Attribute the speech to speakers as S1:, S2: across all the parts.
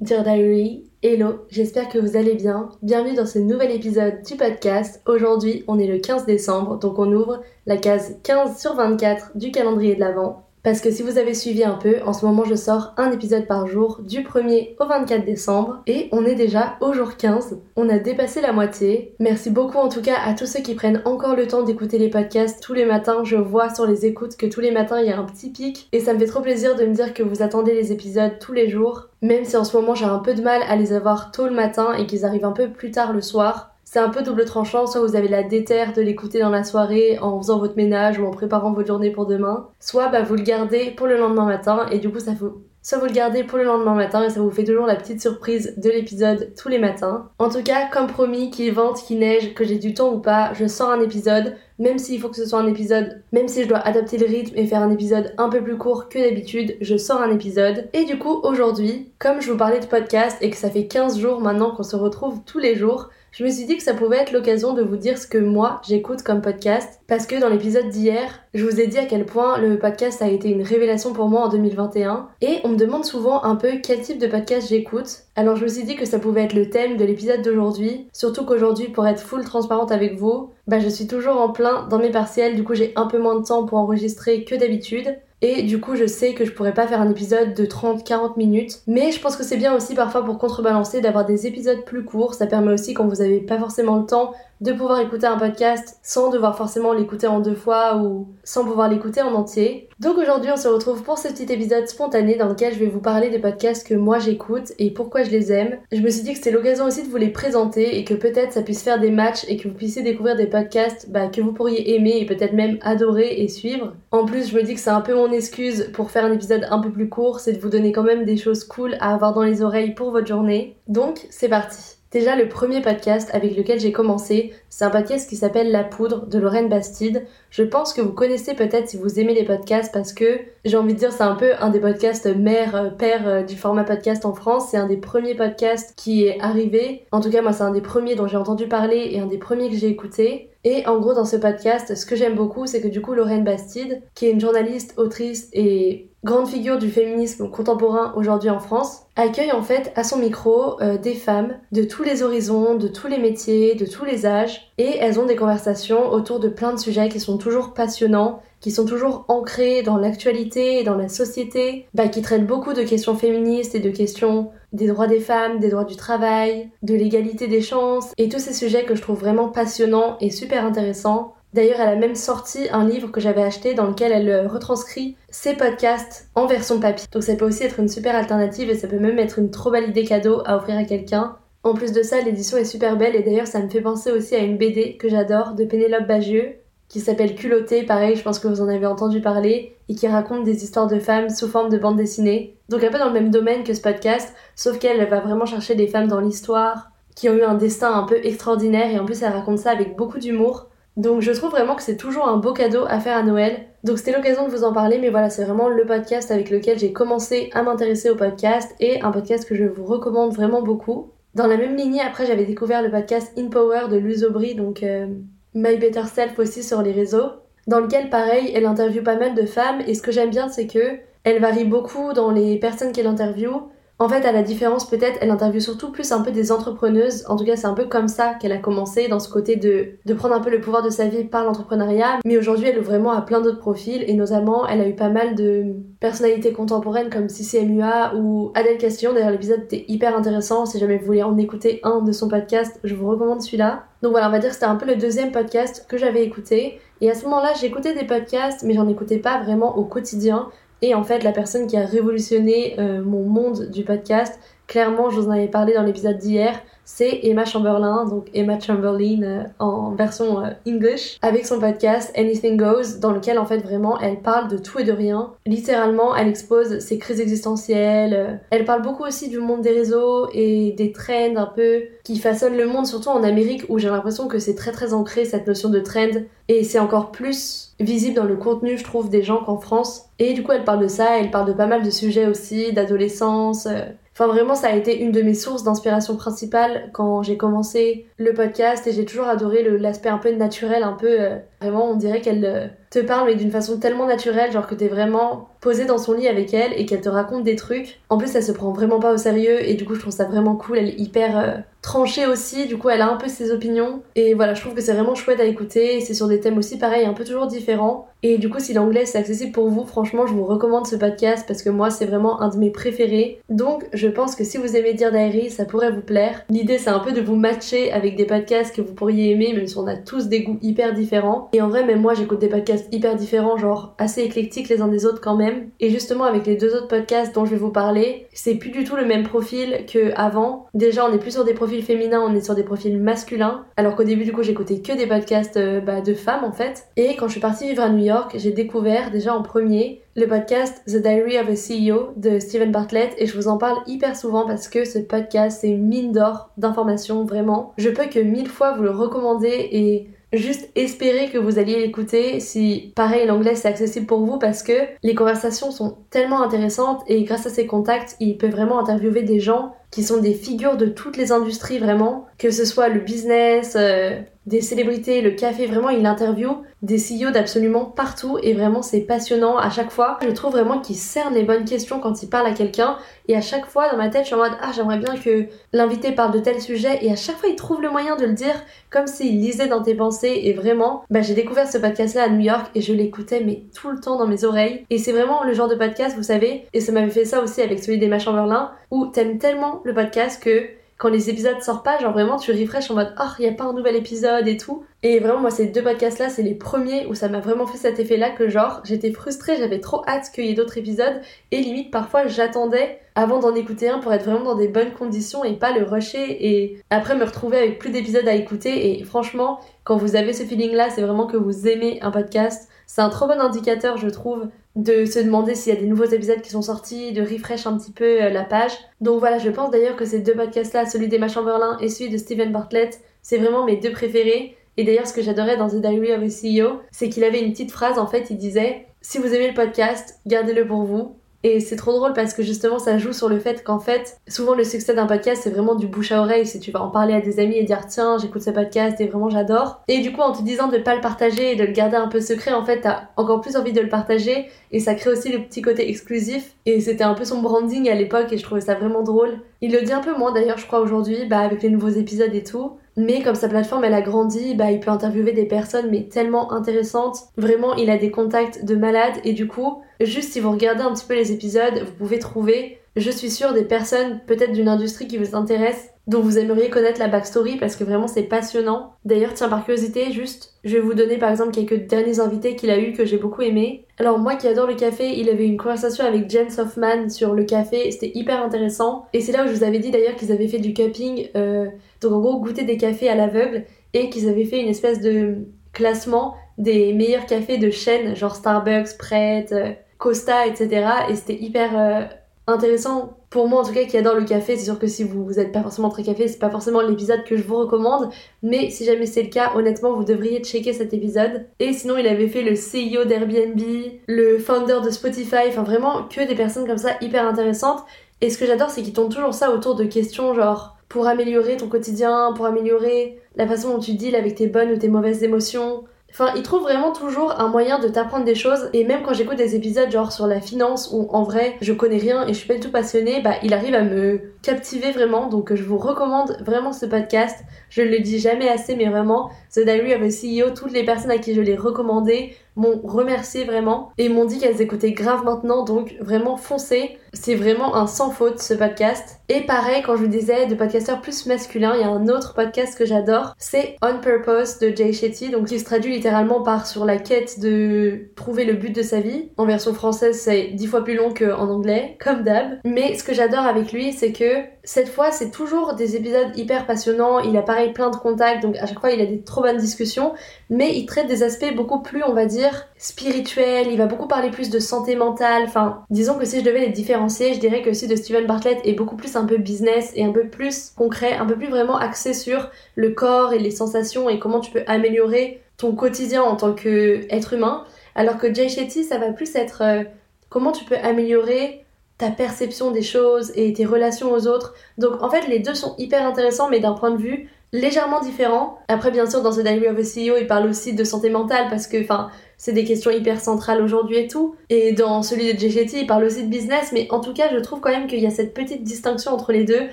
S1: Dear Diary, hello, j'espère que vous allez bien. Bienvenue dans ce nouvel épisode du podcast. Aujourd'hui, on est le 15 décembre, donc on ouvre la case 15 sur 24 du calendrier de l'Avent. Parce que si vous avez suivi un peu, en ce moment je sors un épisode par jour du 1er au 24 décembre et on est déjà au jour 15. On a dépassé la moitié. Merci beaucoup en tout cas à tous ceux qui prennent encore le temps d'écouter les podcasts tous les matins. Je vois sur les écoutes que tous les matins il y a un petit pic et ça me fait trop plaisir de me dire que vous attendez les épisodes tous les jours. Même si en ce moment j'ai un peu de mal à les avoir tôt le matin et qu'ils arrivent un peu plus tard le soir c'est un peu double tranchant, soit vous avez la déterre de l'écouter dans la soirée en faisant votre ménage ou en préparant votre journée pour demain, soit bah, vous le gardez pour le lendemain matin et du coup ça vous soit vous le gardez pour le lendemain matin et ça vous fait toujours la petite surprise de l'épisode tous les matins. En tout cas, comme promis, qu'il vente, qu'il neige, que j'ai du temps ou pas, je sors un épisode, même s'il faut que ce soit un épisode, même si je dois adapter le rythme et faire un épisode un peu plus court que d'habitude, je sors un épisode. Et du coup, aujourd'hui, comme je vous parlais de podcast et que ça fait 15 jours maintenant qu'on se retrouve tous les jours, je me suis dit que ça pouvait être l'occasion de vous dire ce que moi j'écoute comme podcast parce que dans l'épisode d'hier, je vous ai dit à quel point le podcast a été une révélation pour moi en 2021 et on me demande souvent un peu quel type de podcast j'écoute. Alors je me suis dit que ça pouvait être le thème de l'épisode d'aujourd'hui, surtout qu'aujourd'hui pour être full transparente avec vous, bah je suis toujours en plein dans mes partiels, du coup j'ai un peu moins de temps pour enregistrer que d'habitude. Et du coup, je sais que je pourrais pas faire un épisode de 30-40 minutes. Mais je pense que c'est bien aussi parfois pour contrebalancer d'avoir des épisodes plus courts. Ça permet aussi quand vous avez pas forcément le temps de pouvoir écouter un podcast sans devoir forcément l'écouter en deux fois ou sans pouvoir l'écouter en entier. Donc aujourd'hui on se retrouve pour ce petit épisode spontané dans lequel je vais vous parler des podcasts que moi j'écoute et pourquoi je les aime. Je me suis dit que c'était l'occasion aussi de vous les présenter et que peut-être ça puisse faire des matchs et que vous puissiez découvrir des podcasts bah, que vous pourriez aimer et peut-être même adorer et suivre. En plus je me dis que c'est un peu mon excuse pour faire un épisode un peu plus court, c'est de vous donner quand même des choses cool à avoir dans les oreilles pour votre journée. Donc c'est parti. Déjà, le premier podcast avec lequel j'ai commencé, c'est un podcast qui s'appelle La Poudre de Lorraine Bastide. Je pense que vous connaissez peut-être si vous aimez les podcasts parce que j'ai envie de dire c'est un peu un des podcasts mère, euh, père euh, du format podcast en France. C'est un des premiers podcasts qui est arrivé. En tout cas, moi, c'est un des premiers dont j'ai entendu parler et un des premiers que j'ai écouté. Et en gros, dans ce podcast, ce que j'aime beaucoup, c'est que du coup, Lorraine Bastide, qui est une journaliste, autrice et grande figure du féminisme contemporain aujourd'hui en France, accueille en fait à son micro euh, des femmes de tous les horizons, de tous les métiers, de tous les âges, et elles ont des conversations autour de plein de sujets qui sont toujours passionnants, qui sont toujours ancrés dans l'actualité dans la société, bah, qui traitent beaucoup de questions féministes et de questions des droits des femmes, des droits du travail, de l'égalité des chances, et tous ces sujets que je trouve vraiment passionnants et super intéressants. D'ailleurs, elle a même sorti un livre que j'avais acheté dans lequel elle euh, retranscrit ses podcasts en version papier. Donc ça peut aussi être une super alternative et ça peut même être une trop belle idée cadeau à offrir à quelqu'un. En plus de ça, l'édition est super belle et d'ailleurs ça me fait penser aussi à une BD que j'adore de Pénélope Bagieux qui s'appelle Culotté, pareil, je pense que vous en avez entendu parler, et qui raconte des histoires de femmes sous forme de bande dessinée. Donc un peu dans le même domaine que ce podcast, sauf qu'elle va vraiment chercher des femmes dans l'histoire qui ont eu un destin un peu extraordinaire et en plus elle raconte ça avec beaucoup d'humour. Donc je trouve vraiment que c'est toujours un beau cadeau à faire à Noël. Donc c'était l'occasion de vous en parler, mais voilà, c'est vraiment le podcast avec lequel j'ai commencé à m'intéresser au podcast et un podcast que je vous recommande vraiment beaucoup. Dans la même lignée, après j'avais découvert le podcast In Power de Luz Aubry, donc euh, My Better Self aussi sur les réseaux, dans lequel pareil, elle interviewe pas mal de femmes et ce que j'aime bien c'est que elle varie beaucoup dans les personnes qu'elle interviewe. En fait, à la différence, peut-être, elle interviewe surtout plus un peu des entrepreneuses. En tout cas, c'est un peu comme ça qu'elle a commencé, dans ce côté de, prendre un peu le pouvoir de sa vie par l'entrepreneuriat. Mais aujourd'hui, elle est vraiment à plein d'autres profils, et notamment, elle a eu pas mal de personnalités contemporaines comme Cici MUA ou Adèle Castillon. D'ailleurs, l'épisode était hyper intéressant. Si jamais vous voulez en écouter un de son podcast, je vous recommande celui-là. Donc voilà, on va dire que c'était un peu le deuxième podcast que j'avais écouté. Et à ce moment-là, j'écoutais des podcasts, mais j'en écoutais pas vraiment au quotidien. Et en fait, la personne qui a révolutionné euh, mon monde du podcast, clairement, je vous en avais parlé dans l'épisode d'hier, c'est Emma Chamberlain, donc Emma Chamberlain euh, en version euh, English, avec son podcast Anything Goes, dans lequel en fait vraiment elle parle de tout et de rien. Littéralement, elle expose ses crises existentielles. elle parle beaucoup aussi du monde des réseaux et des trends un peu qui façonnent le monde, surtout en Amérique où j'ai l'impression que c'est très très ancré cette notion de trend et c'est encore plus visible dans le contenu, je trouve, des gens qu'en France. Et du coup, elle parle de ça, elle parle de pas mal de sujets aussi, d'adolescence. Enfin, vraiment, ça a été une de mes sources d'inspiration principale quand j'ai commencé le podcast et j'ai toujours adoré l'aspect un peu naturel, un peu. Euh, vraiment, on dirait qu'elle euh, te parle, mais d'une façon tellement naturelle, genre que t'es vraiment posé dans son lit avec elle et qu'elle te raconte des trucs. En plus, elle se prend vraiment pas au sérieux et du coup, je trouve ça vraiment cool. Elle est hyper euh, tranchée aussi, du coup, elle a un peu ses opinions. Et voilà, je trouve que c'est vraiment chouette à écouter. C'est sur des thèmes aussi pareil, un peu toujours différents. Et du coup, si l'anglais c'est accessible pour vous, franchement, je vous recommande ce podcast parce que moi, c'est vraiment un de mes préférés. Donc, je pense que si vous aimez dire Diary, ça pourrait vous plaire. L'idée, c'est un peu de vous matcher avec des podcasts que vous pourriez aimer, même si on a tous des goûts hyper différents. Et en vrai, même moi, j'écoute des podcasts hyper différents, genre assez éclectiques les uns des autres quand même. Et justement, avec les deux autres podcasts dont je vais vous parler, c'est plus du tout le même profil que avant. Déjà, on est plus sur des profils féminins, on est sur des profils masculins. Alors qu'au début, du coup, j'écoutais que des podcasts euh, bah, de femmes en fait. Et quand je suis partie vivre à New York, j'ai découvert déjà en premier le podcast The Diary of a CEO de Steven Bartlett et je vous en parle hyper souvent parce que ce podcast c'est une mine d'or d'informations vraiment. Je peux que mille fois vous le recommander et juste espérer que vous alliez l'écouter si pareil l'anglais c'est accessible pour vous parce que les conversations sont tellement intéressantes et grâce à ces contacts il peut vraiment interviewer des gens qui sont des figures de toutes les industries vraiment que ce soit le business euh, des célébrités, le café, vraiment il interview des CEO d'absolument partout et vraiment c'est passionnant à chaque fois. Je trouve vraiment qu'il cerne les bonnes questions quand il parle à quelqu'un et à chaque fois dans ma tête je suis en mode ah j'aimerais bien que l'invité parle de tel sujet et à chaque fois il trouve le moyen de le dire comme s'il lisait dans tes pensées et vraiment bah j'ai découvert ce podcast là à New York et je l'écoutais mais tout le temps dans mes oreilles et c'est vraiment le genre de podcast vous savez et ça m'avait fait ça aussi avec celui d'Emma Chamberlain où t'aimes tellement le podcast que quand les épisodes sortent pas, genre vraiment tu refresh en mode oh il y a pas un nouvel épisode et tout. Et vraiment moi ces deux podcasts là c'est les premiers où ça m'a vraiment fait cet effet là que genre j'étais frustrée, j'avais trop hâte qu'il y ait d'autres épisodes et limite parfois j'attendais avant d'en écouter un pour être vraiment dans des bonnes conditions et pas le rusher et après me retrouver avec plus d'épisodes à écouter et franchement quand vous avez ce feeling là c'est vraiment que vous aimez un podcast. C'est un trop bon indicateur je trouve de se demander s'il y a des nouveaux épisodes qui sont sortis, de refresh un petit peu euh, la page. Donc voilà, je pense d'ailleurs que ces deux podcasts-là, celui d'Emma Chamberlain et celui de Steven Bartlett, c'est vraiment mes deux préférés. Et d'ailleurs, ce que j'adorais dans The Diary of a CEO, c'est qu'il avait une petite phrase, en fait, il disait Si vous aimez le podcast, gardez-le pour vous. Et c'est trop drôle parce que justement ça joue sur le fait qu'en fait, souvent le succès d'un podcast c'est vraiment du bouche à oreille. Si tu vas en parler à des amis et dire tiens, j'écoute ce podcast et vraiment j'adore. Et du coup, en te disant de pas le partager et de le garder un peu secret, en fait, t'as encore plus envie de le partager et ça crée aussi le petit côté exclusif. Et c'était un peu son branding à l'époque et je trouvais ça vraiment drôle. Il le dit un peu moins d'ailleurs, je crois, aujourd'hui, bah avec les nouveaux épisodes et tout. Mais comme sa plateforme elle a grandi, bah il peut interviewer des personnes mais tellement intéressantes. Vraiment, il a des contacts de malades et du coup, juste si vous regardez un petit peu les épisodes, vous pouvez trouver, je suis sûre, des personnes peut-être d'une industrie qui vous intéresse, dont vous aimeriez connaître la backstory parce que vraiment c'est passionnant. D'ailleurs, tiens, par curiosité, juste, je vais vous donner par exemple quelques derniers invités qu'il a eu que j'ai beaucoup aimé. Alors moi qui adore le café, il avait une conversation avec Jen Softman sur le café, c'était hyper intéressant. Et c'est là où je vous avais dit d'ailleurs qu'ils avaient fait du cupping, euh, donc en gros goûter des cafés à l'aveugle, et qu'ils avaient fait une espèce de classement des meilleurs cafés de chaîne, genre Starbucks, Pret, euh, Costa, etc. Et c'était hyper... Euh, intéressant pour moi en tout cas qui adore le café. C'est sûr que si vous n'êtes pas forcément très café, c'est pas forcément l'épisode que je vous recommande. Mais si jamais c'est le cas, honnêtement, vous devriez checker cet épisode. Et sinon, il avait fait le CEO d'Airbnb, le founder de Spotify, enfin vraiment que des personnes comme ça hyper intéressantes. Et ce que j'adore, c'est qu'ils tournent toujours ça autour de questions genre pour améliorer ton quotidien, pour améliorer la façon dont tu deals avec tes bonnes ou tes mauvaises émotions, Enfin, il trouve vraiment toujours un moyen de t'apprendre des choses. Et même quand j'écoute des épisodes genre sur la finance où en vrai je connais rien et je suis pas du tout passionnée, bah il arrive à me captiver vraiment. Donc je vous recommande vraiment ce podcast. Je le dis jamais assez, mais vraiment, The Diary of a CEO, toutes les personnes à qui je l'ai recommandé m'ont remercié vraiment et m'ont dit qu'elles écoutaient grave maintenant. Donc vraiment foncez. C'est vraiment un sans faute ce podcast. Et pareil, quand je vous disais de podcasteurs plus masculins, il y a un autre podcast que j'adore, c'est On Purpose de Jay Shetty, donc qui se traduit littéralement par sur la quête de trouver le but de sa vie. En version française, c'est dix fois plus long qu'en anglais, comme d'hab. Mais ce que j'adore avec lui, c'est que cette fois, c'est toujours des épisodes hyper passionnants. Il a pareil plein de contacts, donc à chaque fois, il a des trop bonnes discussions. Mais il traite des aspects beaucoup plus, on va dire, spirituels. Il va beaucoup parler plus de santé mentale. Enfin, disons que si je devais les différencier, je dirais que celui de Steven Bartlett est beaucoup plus un peu business et un peu plus concret, un peu plus vraiment axé sur le corps et les sensations et comment tu peux améliorer ton quotidien en tant qu'être humain. Alors que Jay Shetty, ça va plus être euh, comment tu peux améliorer ta perception des choses et tes relations aux autres. Donc en fait, les deux sont hyper intéressants, mais d'un point de vue légèrement différent. Après, bien sûr, dans The Diary of a CEO, il parle aussi de santé mentale parce que, enfin, c'est des questions hyper centrales aujourd'hui et tout. Et dans celui de Shetty, il parle aussi de business, mais en tout cas, je trouve quand même qu'il y a cette petite distinction entre les deux.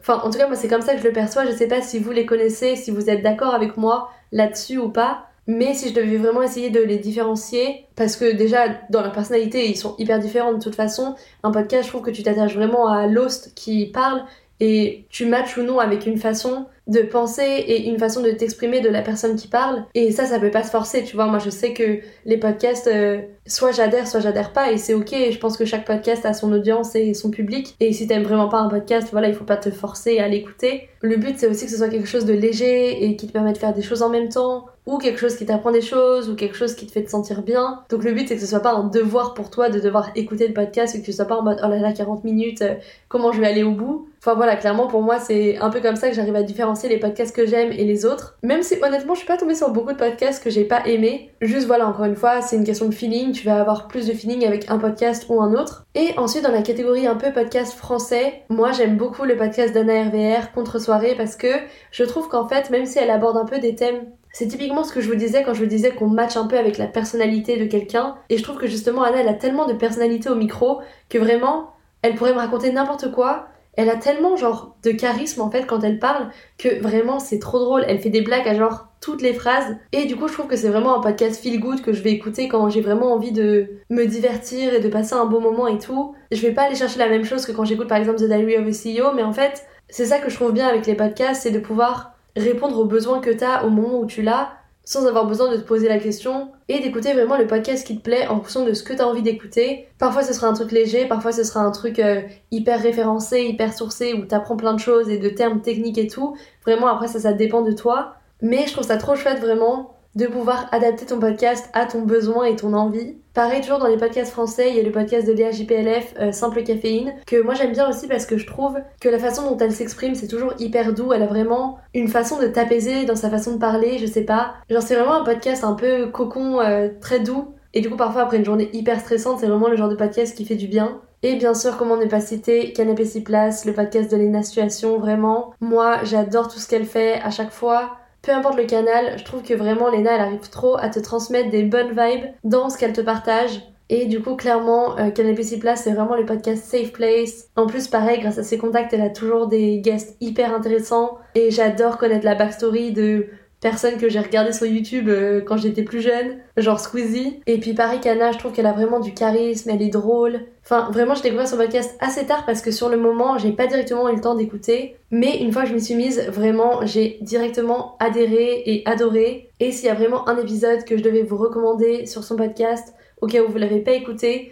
S1: Enfin, en tout cas, moi, c'est comme ça que je le perçois. Je sais pas si vous les connaissez, si vous êtes d'accord avec moi là-dessus ou pas. Mais si je devais vraiment essayer de les différencier, parce que déjà dans leur personnalité ils sont hyper différents de toute façon, un podcast je trouve que tu t'attaches vraiment à l'host qui parle et tu matches ou non avec une façon de penser et une façon de t'exprimer de la personne qui parle. Et ça, ça peut pas se forcer, tu vois. Moi, je sais que les podcasts, euh, soit j'adhère, soit j'adhère pas, et c'est ok. Je pense que chaque podcast a son audience et son public. Et si t'aimes vraiment pas un podcast, voilà, il faut pas te forcer à l'écouter. Le but, c'est aussi que ce soit quelque chose de léger et qui te permet de faire des choses en même temps, ou quelque chose qui t'apprend des choses, ou quelque chose qui te fait te sentir bien. Donc le but, c'est que ce soit pas un devoir pour toi de devoir écouter le podcast et que tu sois pas en mode oh là là, 40 minutes, euh, comment je vais aller au bout. Enfin voilà, clairement pour moi, c'est un peu comme ça que j'arrive à différencier les podcasts que j'aime et les autres. Même si honnêtement, je suis pas tombée sur beaucoup de podcasts que j'ai pas aimé. Juste voilà, encore une fois, c'est une question de feeling. Tu vas avoir plus de feeling avec un podcast ou un autre. Et ensuite, dans la catégorie un peu podcast français, moi j'aime beaucoup le podcast d'Anna RVR contre soirée parce que je trouve qu'en fait, même si elle aborde un peu des thèmes c'est typiquement ce que je vous disais quand je vous disais qu'on match un peu avec la personnalité de quelqu'un. Et je trouve que justement Anna, elle a tellement de personnalité au micro que vraiment, elle pourrait me raconter n'importe quoi elle a tellement genre de charisme en fait quand elle parle que vraiment c'est trop drôle. Elle fait des blagues à genre toutes les phrases et du coup je trouve que c'est vraiment un podcast feel good que je vais écouter quand j'ai vraiment envie de me divertir et de passer un bon moment et tout. Je vais pas aller chercher la même chose que quand j'écoute par exemple The Diary of a CEO mais en fait c'est ça que je trouve bien avec les podcasts c'est de pouvoir répondre aux besoins que t'as au moment où tu l'as sans avoir besoin de te poser la question et d'écouter vraiment le podcast qui te plaît en fonction de ce que tu as envie d'écouter. Parfois ce sera un truc léger, parfois ce sera un truc euh, hyper référencé, hyper sourcé où t'apprends plein de choses et de termes techniques et tout. Vraiment après ça ça dépend de toi. Mais je trouve ça trop chouette vraiment de pouvoir adapter ton podcast à ton besoin et ton envie. Pareil, toujours dans les podcasts français, il y a le podcast de Léa JPLF, euh, Simple Caféine, que moi j'aime bien aussi parce que je trouve que la façon dont elle s'exprime, c'est toujours hyper doux. Elle a vraiment une façon de t'apaiser dans sa façon de parler, je sais pas. Genre, c'est vraiment un podcast un peu cocon, euh, très doux. Et du coup, parfois, après une journée hyper stressante, c'est vraiment le genre de podcast qui fait du bien. Et bien sûr, comment ne pas citer Canapé 6 places, le podcast de Lena Situation, vraiment. Moi, j'adore tout ce qu'elle fait à chaque fois peu importe le canal, je trouve que vraiment Lena elle arrive trop à te transmettre des bonnes vibes dans ce qu'elle te partage. Et du coup, clairement, euh, Canapé 6 Place, c'est vraiment le podcast Safe Place. En plus, pareil, grâce à ses contacts, elle a toujours des guests hyper intéressants. Et j'adore connaître la backstory de personne que j'ai regardé sur YouTube euh, quand j'étais plus jeune, genre Squeezie. Et puis Paris Cana, je trouve qu'elle a vraiment du charisme, elle est drôle. Enfin, vraiment, j'ai découvert son podcast assez tard parce que sur le moment, j'ai pas directement eu le temps d'écouter. Mais une fois que je m'y suis mise, vraiment, j'ai directement adhéré et adoré. Et s'il y a vraiment un épisode que je devais vous recommander sur son podcast, au cas où vous l'avez pas écouté,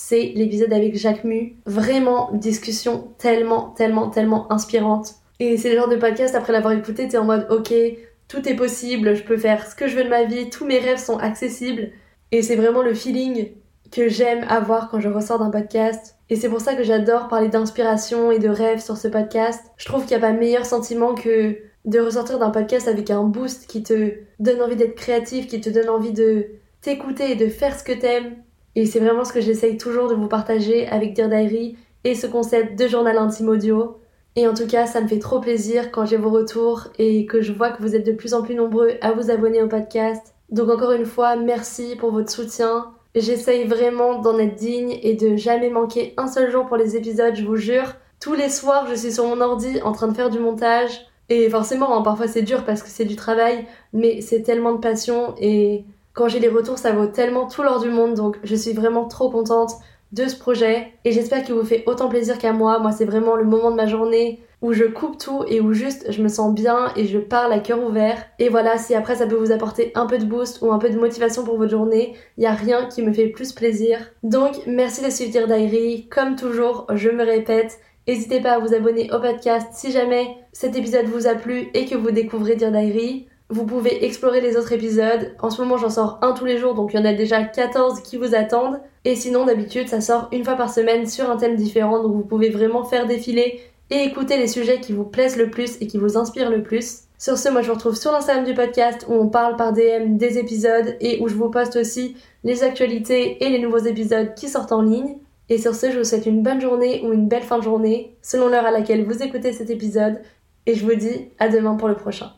S1: C'est l'épisode avec Jacques Mu. Vraiment, discussion tellement, tellement, tellement inspirante. Et c'est le genre de podcast, après l'avoir écouté, t'es en mode ok, tout est possible, je peux faire ce que je veux de ma vie, tous mes rêves sont accessibles. Et c'est vraiment le feeling que j'aime avoir quand je ressors d'un podcast. Et c'est pour ça que j'adore parler d'inspiration et de rêves sur ce podcast. Je trouve qu'il n'y a pas meilleur sentiment que de ressortir d'un podcast avec un boost qui te donne envie d'être créatif, qui te donne envie de t'écouter et de faire ce que t'aimes. Et c'est vraiment ce que j'essaye toujours de vous partager avec Dear Diary et ce concept de journal intime audio. Et en tout cas, ça me fait trop plaisir quand j'ai vos retours et que je vois que vous êtes de plus en plus nombreux à vous abonner au podcast. Donc encore une fois, merci pour votre soutien. J'essaye vraiment d'en être digne et de jamais manquer un seul jour pour les épisodes, je vous jure. Tous les soirs, je suis sur mon ordi en train de faire du montage. Et forcément, hein, parfois c'est dur parce que c'est du travail, mais c'est tellement de passion et quand j'ai les retours, ça vaut tellement tout l'or du monde. Donc je suis vraiment trop contente de ce projet et j'espère qu'il vous fait autant plaisir qu'à moi. Moi, c'est vraiment le moment de ma journée où je coupe tout et où juste je me sens bien et je parle à cœur ouvert. Et voilà, si après ça peut vous apporter un peu de boost ou un peu de motivation pour votre journée, il n'y a rien qui me fait plus plaisir. Donc, merci de suivre Dear Diary. Comme toujours, je me répète, n'hésitez pas à vous abonner au podcast si jamais cet épisode vous a plu et que vous découvrez Dear. Vous pouvez explorer les autres épisodes. En ce moment, j'en sors un tous les jours, donc il y en a déjà 14 qui vous attendent. Et sinon, d'habitude, ça sort une fois par semaine sur un thème différent, donc vous pouvez vraiment faire défiler et écouter les sujets qui vous plaisent le plus et qui vous inspirent le plus. Sur ce, moi je vous retrouve sur l'Instagram du podcast où on parle par DM des épisodes et où je vous poste aussi les actualités et les nouveaux épisodes qui sortent en ligne. Et sur ce, je vous souhaite une bonne journée ou une belle fin de journée, selon l'heure à laquelle vous écoutez cet épisode. Et je vous dis à demain pour le prochain.